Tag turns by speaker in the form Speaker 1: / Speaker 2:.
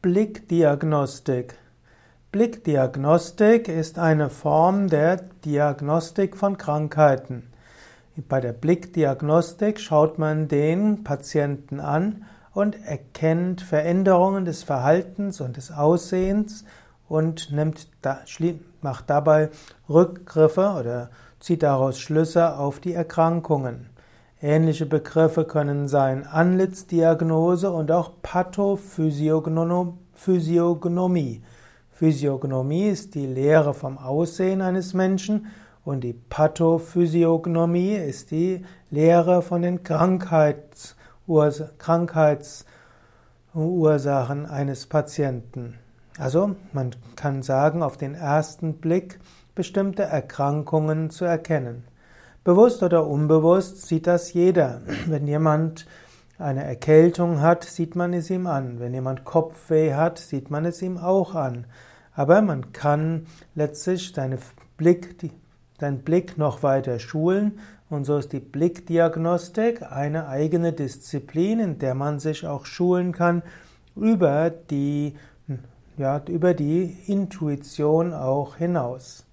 Speaker 1: Blickdiagnostik. Blickdiagnostik ist eine Form der Diagnostik von Krankheiten. Bei der Blickdiagnostik schaut man den Patienten an und erkennt Veränderungen des Verhaltens und des Aussehens und nimmt, macht dabei Rückgriffe oder zieht daraus Schlüsse auf die Erkrankungen. Ähnliche Begriffe können sein Anlitzdiagnose und auch Pathophysiognomie. Physiognomie ist die Lehre vom Aussehen eines Menschen und die Pathophysiognomie ist die Lehre von den Krankheitsursachen eines Patienten. Also man kann sagen, auf den ersten Blick bestimmte Erkrankungen zu erkennen. Bewusst oder unbewusst sieht das jeder. Wenn jemand eine Erkältung hat, sieht man es ihm an. Wenn jemand Kopfweh hat, sieht man es ihm auch an. Aber man kann letztlich deine Blick, deinen Blick noch weiter schulen und so ist die Blickdiagnostik eine eigene Disziplin, in der man sich auch schulen kann über die, ja, über die Intuition auch hinaus.